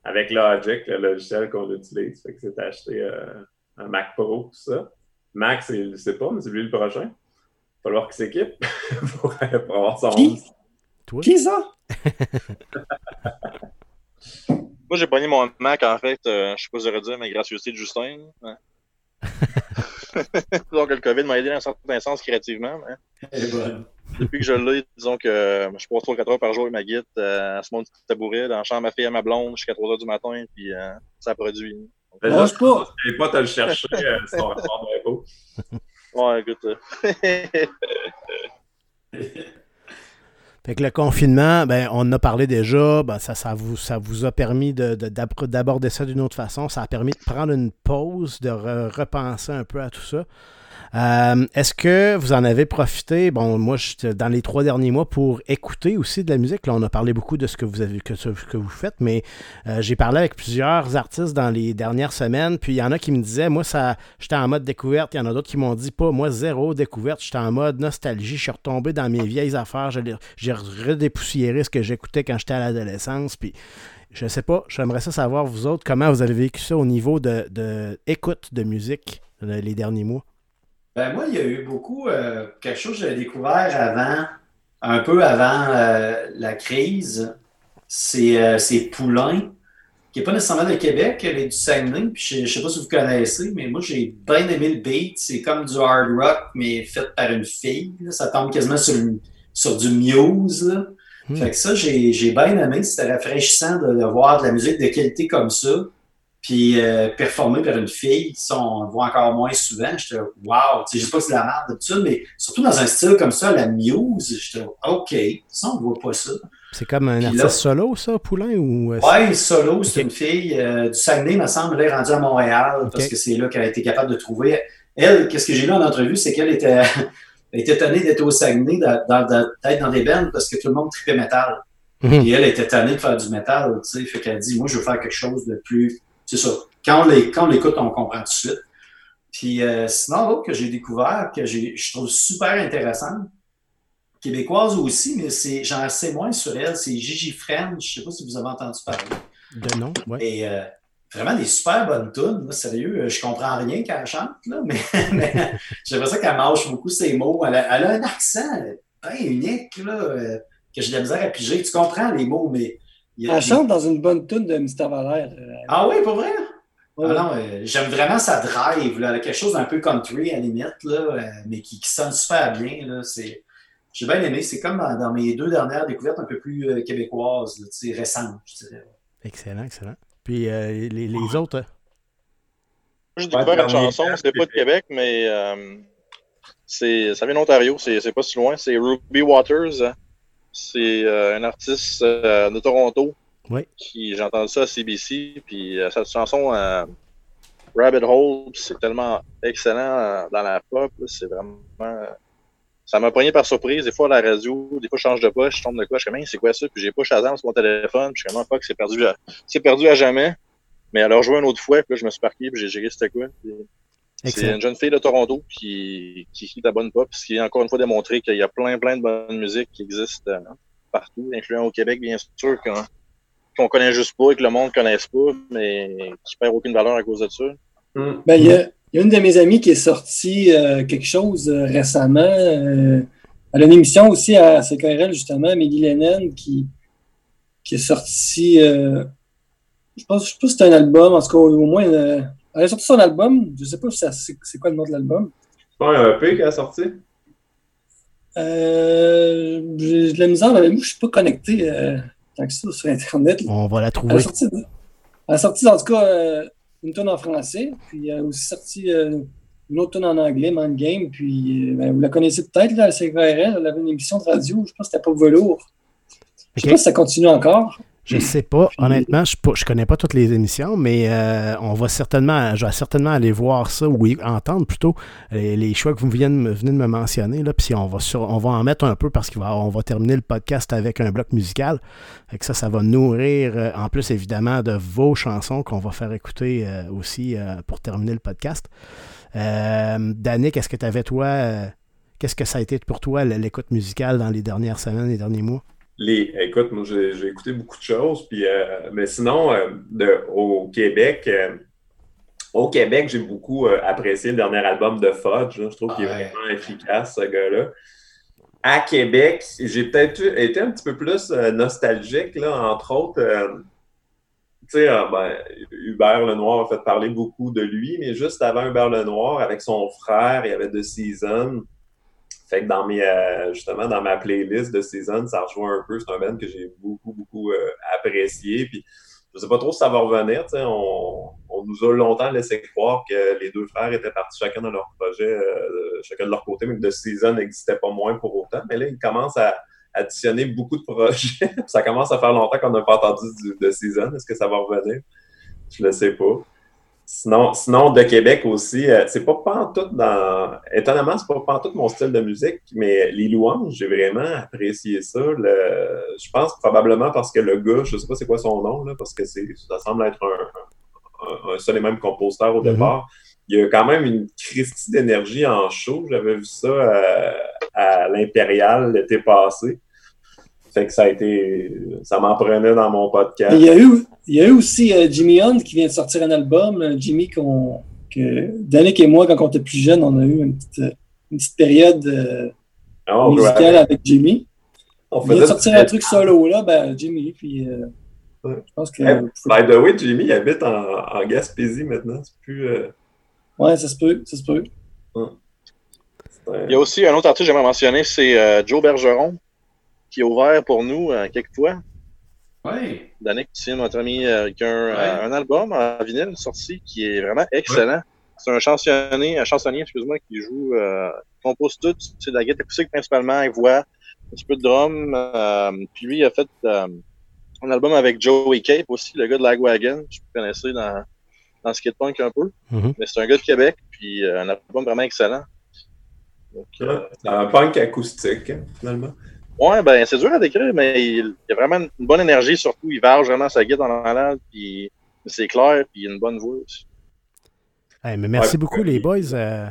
E: avec Logic, le logiciel qu'on utilise. Fait que c'est acheté euh, un Mac Pro, tout ça. Max, il ne sait pas, mais c'est lui le prochain. Il va falloir qu'il s'équipe pour, avoir son
B: Qui? Qui ça?
C: Moi, j'ai pogné mon Mac, en fait, euh, je sais pas si j'aurais dit, mais gracieuseté de Justin. Ouais. Donc, le COVID m'a aidé dans un certain sens créativement. Mais... Depuis que je l'ai, disons que euh, je passe 3-4 heures par jour avec ma guide euh, à ce monde petit tabouret, dans la chambre à ma fille à ma blonde jusqu'à 3 heures du matin, puis euh, ça produit.
E: Mais là, je pas. Pas te le chercher, euh, son rapport
C: Ouais, écoute.
A: Fait que le confinement, ben, on en a parlé déjà, ben, ça, ça, vous, ça vous a permis d'aborder de, ça d'une autre façon. Ça a permis de prendre une pause, de repenser un peu à tout ça. Euh, est-ce que vous en avez profité, bon, moi, je, dans les trois derniers mois, pour écouter aussi de la musique? Là, on a parlé beaucoup de ce que vous avez que, que vous faites, mais euh, j'ai parlé avec plusieurs artistes dans les dernières semaines, puis il y en a qui me disaient, moi, ça, j'étais en mode découverte, il y en a d'autres qui m'ont dit, pas, moi, zéro découverte, j'étais en mode nostalgie, je suis retombé dans mes vieilles affaires, j'ai redépoussiéré ce que j'écoutais quand j'étais à l'adolescence, puis je sais pas, j'aimerais ça savoir, vous autres, comment vous avez vécu ça au niveau de, de de musique les derniers mois.
D: Ben moi, il y a eu beaucoup, euh, quelque chose que j'avais découvert avant, un peu avant euh, la crise, c'est euh, Poulain, qui n'est pas nécessairement de Québec, elle est du Saguenay, puis je ne sais pas si vous connaissez, mais moi j'ai bien aimé le beat, c'est comme du hard rock, mais fait par une fille, ça tombe quasiment sur, sur du Muse, là. Hmm. Fait que ça, j'ai bien aimé, c'était rafraîchissant de, de, voir de la musique de qualité comme ça. Puis euh, performer par une fille, ça, on le voit encore moins souvent. J'étais wow, je sais pas si c'est la merde d'habitude, mais surtout dans un style comme ça, la Muse, j'étais OK, ça, on voit pas ça.
A: C'est comme un artiste solo, ça, Poulain? ou euh,
D: Oui, solo, c'est une fille euh, du Saguenay, me semble, elle est rendue à Montréal, parce que c'est là qu'elle a été capable de trouver. Elle, qu'est-ce que j'ai lu en entrevue, c'est qu'elle était, était étonnée d'être au Saguenay, d'être dans, des bands, parce que tout le monde tripait métal. Mhm. Et elle était étonnée de faire du métal, tu sais, fait qu'elle dit, moi, je veux faire quelque chose de plus c'est ça. Quand on l'écoute, on comprend tout de suite. Puis euh, sinon, l'autre que j'ai découvert, que je trouve super intéressant, québécoise aussi, mais c'est j'en sais moins sur elle, c'est Gigi Friend. Je ne sais pas si vous avez entendu parler.
A: De nom, oui.
D: Et euh, vraiment des super bonnes tunes. Sérieux, euh, je comprends rien quand elle chante, là, mais, mais j'aimerais ça qu'elle mâche beaucoup ses mots. Elle a, un accent bien unique, là, que j'ai de la misère à piger. Tu comprends les mots, mais
B: elle chante dans une bonne tune de Mr. Valère. Euh,
D: ah oui, pas vrai? Ah non, euh, j'aime vraiment sa drive, là, quelque chose d'un peu country à la limite, là, euh, mais qui, sonne super bien. Là, j'ai bien aimé. C'est comme dans, mes deux dernières découvertes un peu plus québécoises, récentes, je dirais.
A: Excellent, excellent. Puis les, les autres?
C: J'ai découvert une chanson, c'est pas de Québec, mais c'est ça vient d'Ontario, c'est pas si loin. C'est Ruby Waters. C'est euh, un artiste euh, de Toronto.
A: Oui.
C: Qui, j'ai entendu ça à CBC. Puis euh, cette chanson, Rabbit Hole, c'est tellement excellent dans la pop. C'est vraiment. ça m'a pogné par surprise. Des fois, à la radio, des fois, je change de poche, je tombe de quoi, je suis comme, c'est quoi ça? Puis j'ai pas Shazam sur mon téléphone. Puis je suis comme, pas que c'est perdu, à... c'est perdu à jamais. Mais alors, joué une autre fois, puis là, je me suis parqué, puis j'ai géré c'était quoi. C'est une jeune fille de Toronto qui, qui de la bonne pop, ce qui est encore une fois démontré qu'il y a plein, plein de bonnes musiques qui existent euh, partout, incluant au Québec, bien sûr, qu'on connaît juste pas et que le monde ne connaisse pas, mais qui perd aucune valeur à cause de ça.
B: Hmm. Ben, il y, a, une de mes amies qui est sortie euh, quelque chose euh, récemment. elle a une émission aussi à CKRL, justement, Mehdi Lennon, qui, qui est sorti. je pense, je sais pas si c'est un album, en tout cas, au moins elle a sorti son album. Je ne sais pas si c'est quoi le nom de l'album.
E: C'est pas un EP qu'elle a sorti?
B: Euh, j'ai de la misère, mais moi, je ne suis pas connecté euh, tant que ça sur Internet.
A: On va la trouver.
B: Elle a sorti, elle a sorti en tout cas, euh, une tonne en français, puis elle a aussi sorti euh, une autre tonne en anglais, Man Game, puis ben, vous la connaissez peut-être, là, c'est CKRL, elle avait une émission de radio, je pense que c'était pas velours. Je ne sais pas si ça continue encore.
A: Je sais pas. Honnêtement, je ne connais pas toutes les émissions, mais euh, on va certainement, je vais certainement aller voir ça ou entendre plutôt les, choix que vous venez de me, mentionner. Là, puis on va, on va en mettre un peu parce qu'on va, terminer le podcast avec un bloc musical. Et que ça, ça va nourrir, euh, en plus évidemment, de vos chansons qu'on va faire écouter euh, aussi pour terminer le podcast. Danick, est-ce que tu avais toi Qu'est-ce que ça a été pour toi, l'écoute musicale, dans les dernières semaines, les derniers mois?
E: Les, écoute, moi, j'ai écouté beaucoup de choses. Puis, euh, mais sinon, euh, de, au Québec, euh, au Québec, j'ai beaucoup apprécié le dernier album de Fudge. je trouve qu'il est vraiment efficace, ce gars-là. À Québec, j'ai peut-être été un petit peu plus nostalgique, là, entre autres. tu sais, ben, Hubert Lenoir a fait parler beaucoup de lui, mais juste avant Hubert Lenoir, avec son frère, il y avait The Season. Dans mes, euh, justement, dans ma playlist de Season, ça rejoint un peu. C'est un band que j'ai beaucoup, beaucoup euh, apprécié. Puis je sais pas trop si ça va revenir. On, on, nous a longtemps laissé croire que les deux frères étaient partis chacun dans leur projet, euh, chacun de leur côté, mais que The Season n'existait pas moins pour autant. Mais là, ils commencent à additionner beaucoup de projets. ça commence à faire longtemps qu'on n'a pas entendu de Season. Est-ce que ça va revenir? Je le sais pas. Sinon, sinon, de Québec aussi, euh, c'est pas tout dans. Étonnamment, c'est pas tout mon style de musique, mais les louanges, j'ai vraiment apprécié ça. Je pense probablement parce que le gars, je sais pas c'est quoi son nom, là, parce que ça semble être un, seul et même compositeur au mm-hmm. départ. Il y a quand même une christie d'énergie en show. J'avais vu ça euh, à l'Impérial l'été passé. Fait que ça a été. Ça m'en prenait dans mon podcast.
B: Il y a eu, il y a eu aussi euh, Jimmy Hunt qui vient de sortir un album. Euh, Jimmy, qu'on, que Danick et moi, quand on était plus jeunes, on a eu une petite, euh, une petite période ah, musicale avec Jimmy. On il vient de sortir un truc solo là, ben, Jimmy. Puis, je pense que.
E: by the way, Jimmy il habite en, en Gaspésie maintenant. C'est plus.
B: Ouais, ça se peut. Ça se peut.
C: Il y a aussi un autre artiste que j'aimerais mentionner, c'est Joe Bergeron qui est ouvert pour nous euh, quelques fois.
D: Oui.
C: Danick tient notre ami avec un, album en vinyle sorti qui est vraiment excellent. C'est un chansonnier, un chansonnier, excuse-moi, qui joue, euh, compose tout, c'est de la guitare acoustique principalement, il voit un petit peu de drum. Euh, puis lui, il a fait euh, un album avec Joey Cape aussi, le gars de Lagwagon, je peux connaissais dans, dans le skatepunk un peu. Mm-hmm. Mais c'est un gars de Québec, puis un album vraiment excellent.
E: c'est un punk acoustique, hein, finalement.
C: Ouais, ben c'est dur à décrire, mais il, y a vraiment une bonne énergie, surtout. Il varge vraiment sa guide en malade, puis c'est clair, puis il a une bonne voix aussi.
A: mais merci beaucoup, les boys. Euh,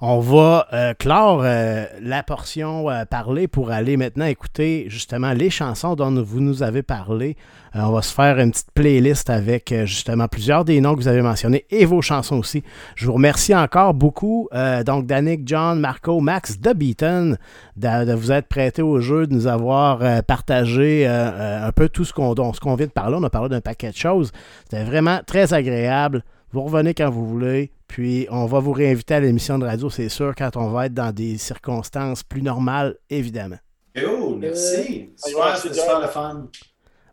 A: on va euh, clore euh, la portion euh, parlée pour aller maintenant écouter justement les chansons dont vous nous avez parlé. on va se faire une petite playlist avec justement plusieurs des noms que vous avez mentionnés et vos chansons aussi. Je vous remercie encore beaucoup. donc, Danick, John, Marco, Max de Beaton de, vous être prêté au jeu, de nous avoir partagé un peu tout ce qu'on qu'on vient de parler. On a parlé d'un paquet de choses. C'était vraiment très agréable. Vous revenez quand vous voulez. Puis on va vous réinviter à l'émission de radio, c'est sûr, quand on va être dans des circonstances plus normales, évidemment.
D: Oh, merci. Super, c'est super le fun.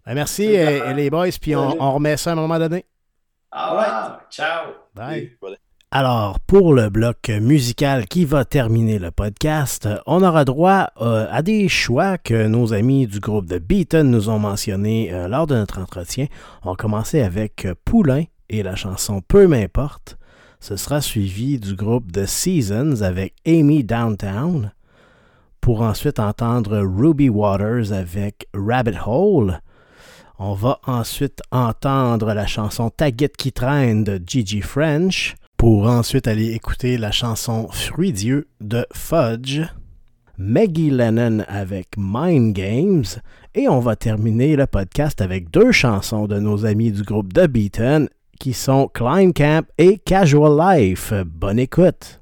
A: Ben, merci les boys, puis on, remet ça à un moment donné.
D: Ah ciao.
A: Bye. Alors, pour le bloc musical qui va terminer le podcast, on aura droit euh, à des choix que nos amis du groupe de Beaton nous ont mentionnés euh, lors de notre entretien. On va commencer avec Poulain et la chanson Peu m'importe. Ce sera suivi du groupe The Seasons avec Amy Downtown, pour ensuite entendre Ruby Waters avec Rabbit Hole. On va ensuite entendre la chanson Taguette qui traîne de Gigi French, pour ensuite aller écouter la chanson Fruit Dieu de Fudge. Maggie Lennon avec Mind Games. Et on va terminer le podcast avec deux chansons de nos amis du groupe The Beaten qui sont Climb Camp et Casual Life. Bonne écoute!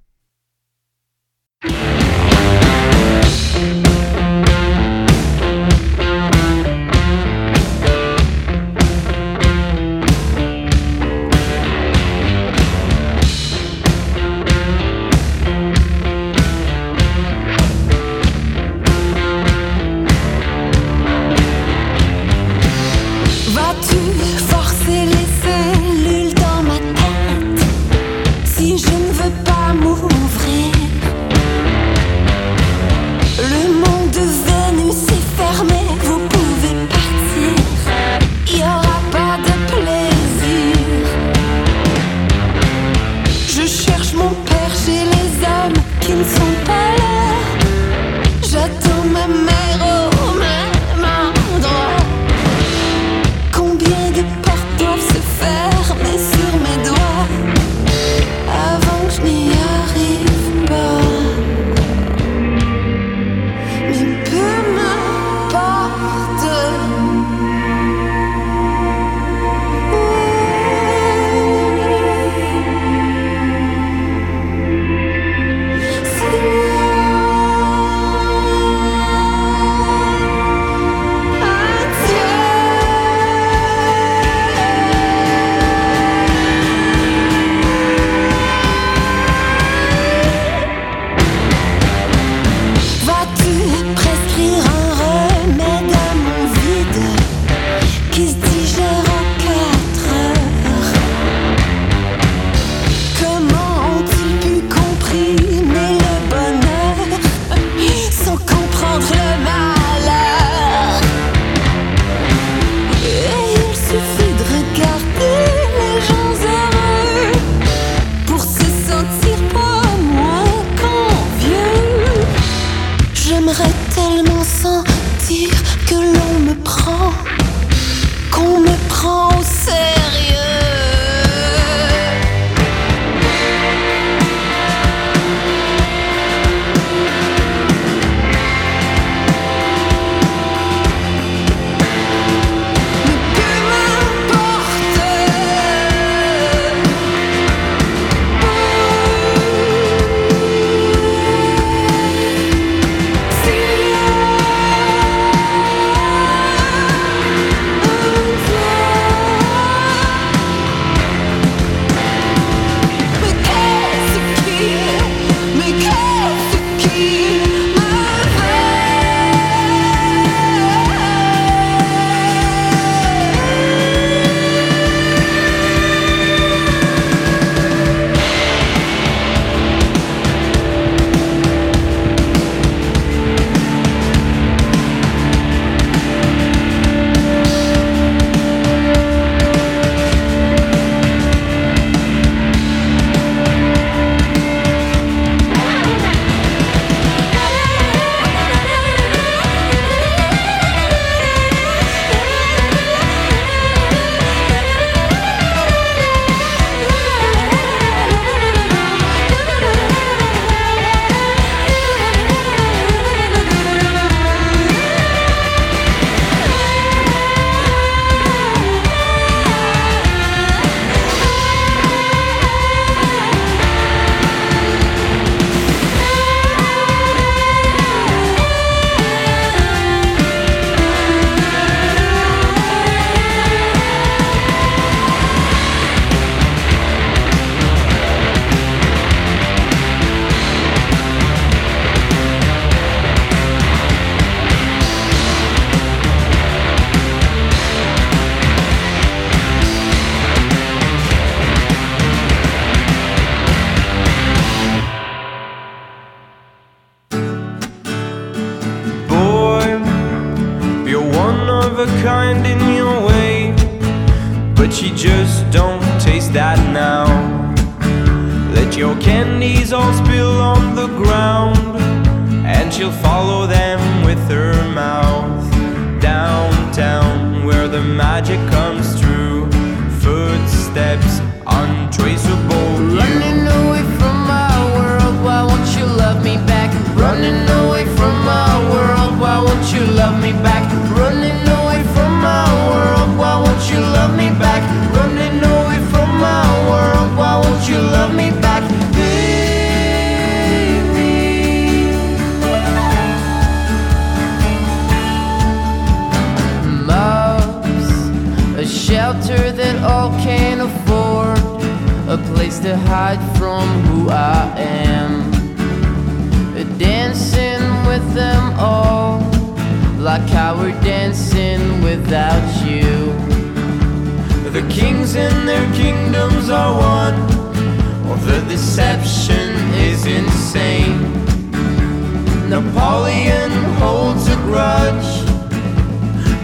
F: Napoleon holds a grudge,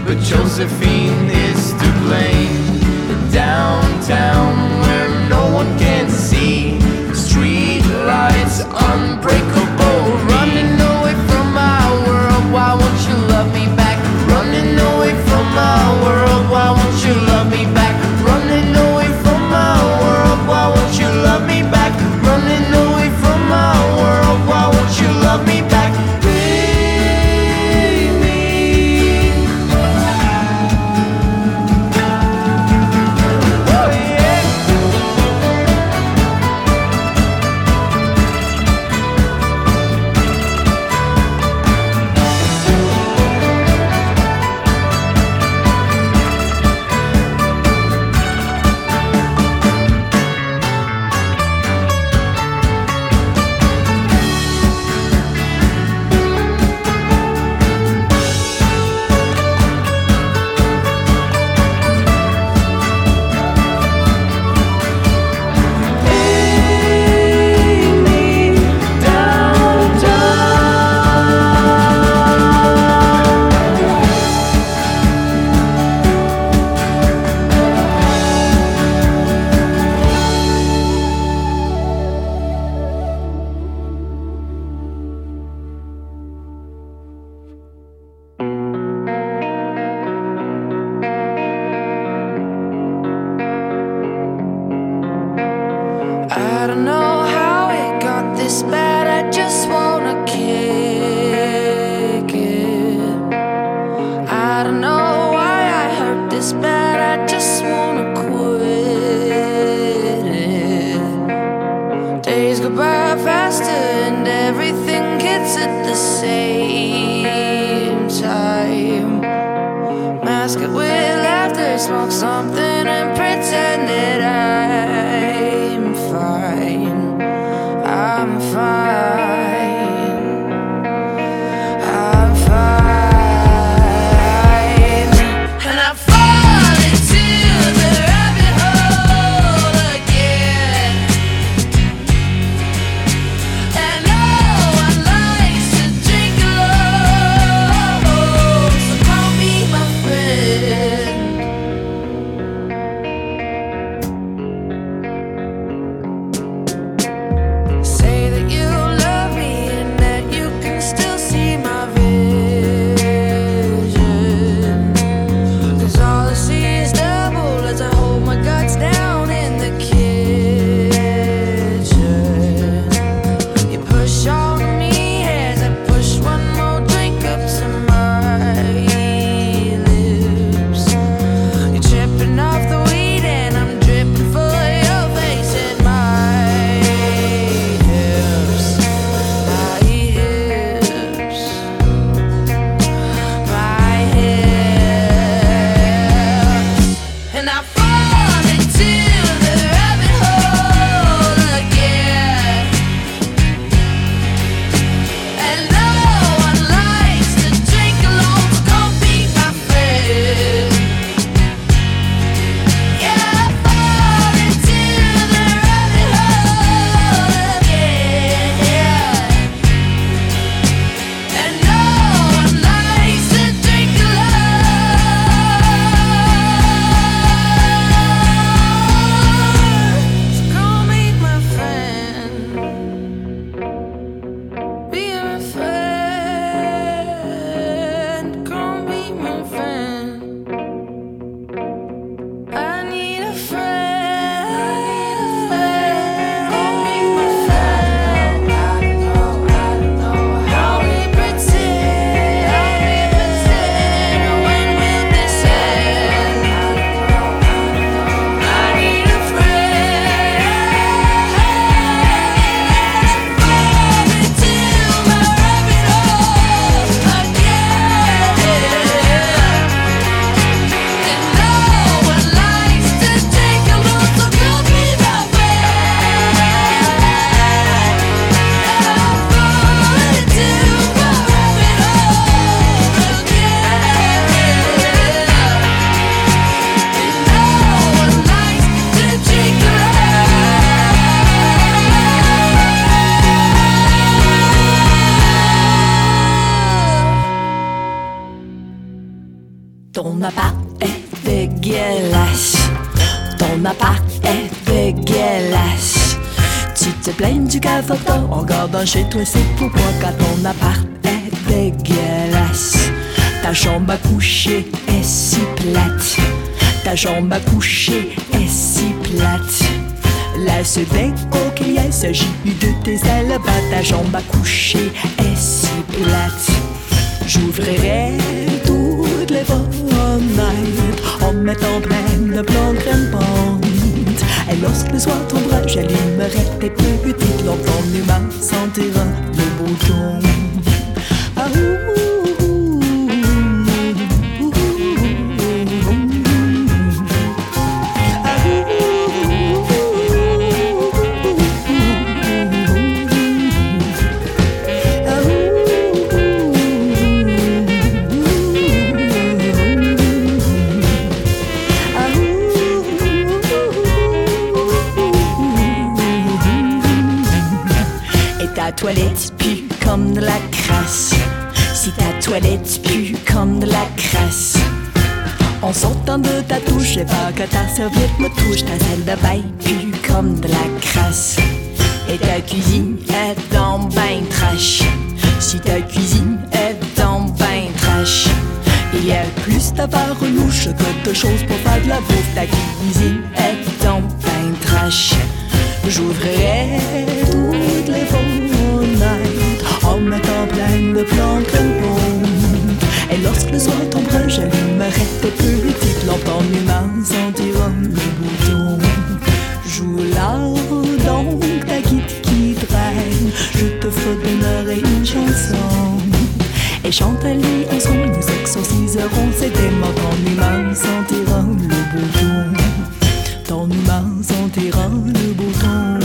F: but Josephine is to blame. Downtown where no one can see, street lights unbreakable.
G: basket with laughter, smoke something and pretend that I'm fine. I'm fine. Chez toi, c'est pourquoi quand ton appart est dégueulasse. Ta chambre à coucher est si plate. Ta chambre à coucher est si plate. La déco qu'il s'agit de tes ailes Ta jambe à coucher est si plate J'ouvrirai toutes les fenêtres En mettant plein de grimpantes Et lorsque le soir tombera J'allumerai tes petites lampes En humain sentira le bouton toilette pue comme de la crasse, si ta toilette pue comme de la crasse, en sortant de ta touche, et pas que ta serviette me touche, ta salle de bain pue comme de la crasse, et ta cuisine est dans bain trash, si ta cuisine est dans bain trash. Il y a plus d'avares louche que de choses pour faire de la bouffe. Ta cuisine est dans bain trash. J'ouvrirai toutes les en mettant plein de crème Et lorsque le soir tombera, j'allumerai tes petites lampes en humain sentiront le bouton. Joue là donc ta guide qui traîne, je te ferai donner une chanson. Et chantez-les ensemble, nous exorciserons ces démons en humain sentiront le bouton ton humain sentira le bouton.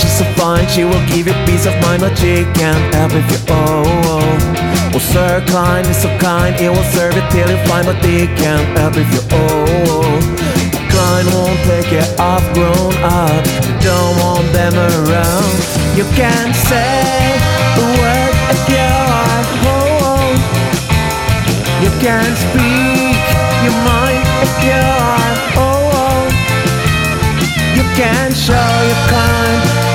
H: She's so fine, she will give you peace of mind, but she can't help if you oh, oh. Well, Sir Klein is so kind, he will serve it till you find, but he can't help if you oh, oh. Klein won't take it off grown up, you don't want them around. You can't say a word if you are oh, oh. You can't speak your mind if you are oh, oh. You can't show your kind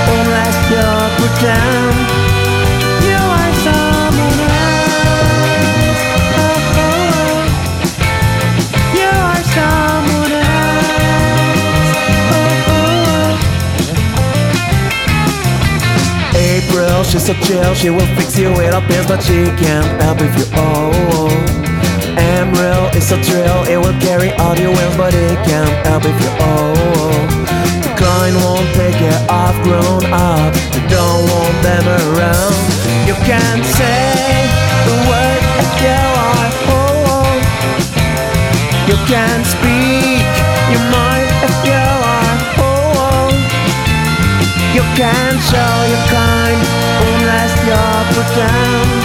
H: you are someone else. Oh, oh. You are someone else. Oh. April, she's so chill, she will fix you with a pills, but she can't help if you oh. Emerald is so thrill, it will carry all your will, but it can't help if you oh. Oh. Won't take it off grown up, you don't want them around. You can't say the word you are oh. oh. You can't speak your mind you are oh. oh. You can't show your kind unless you pretend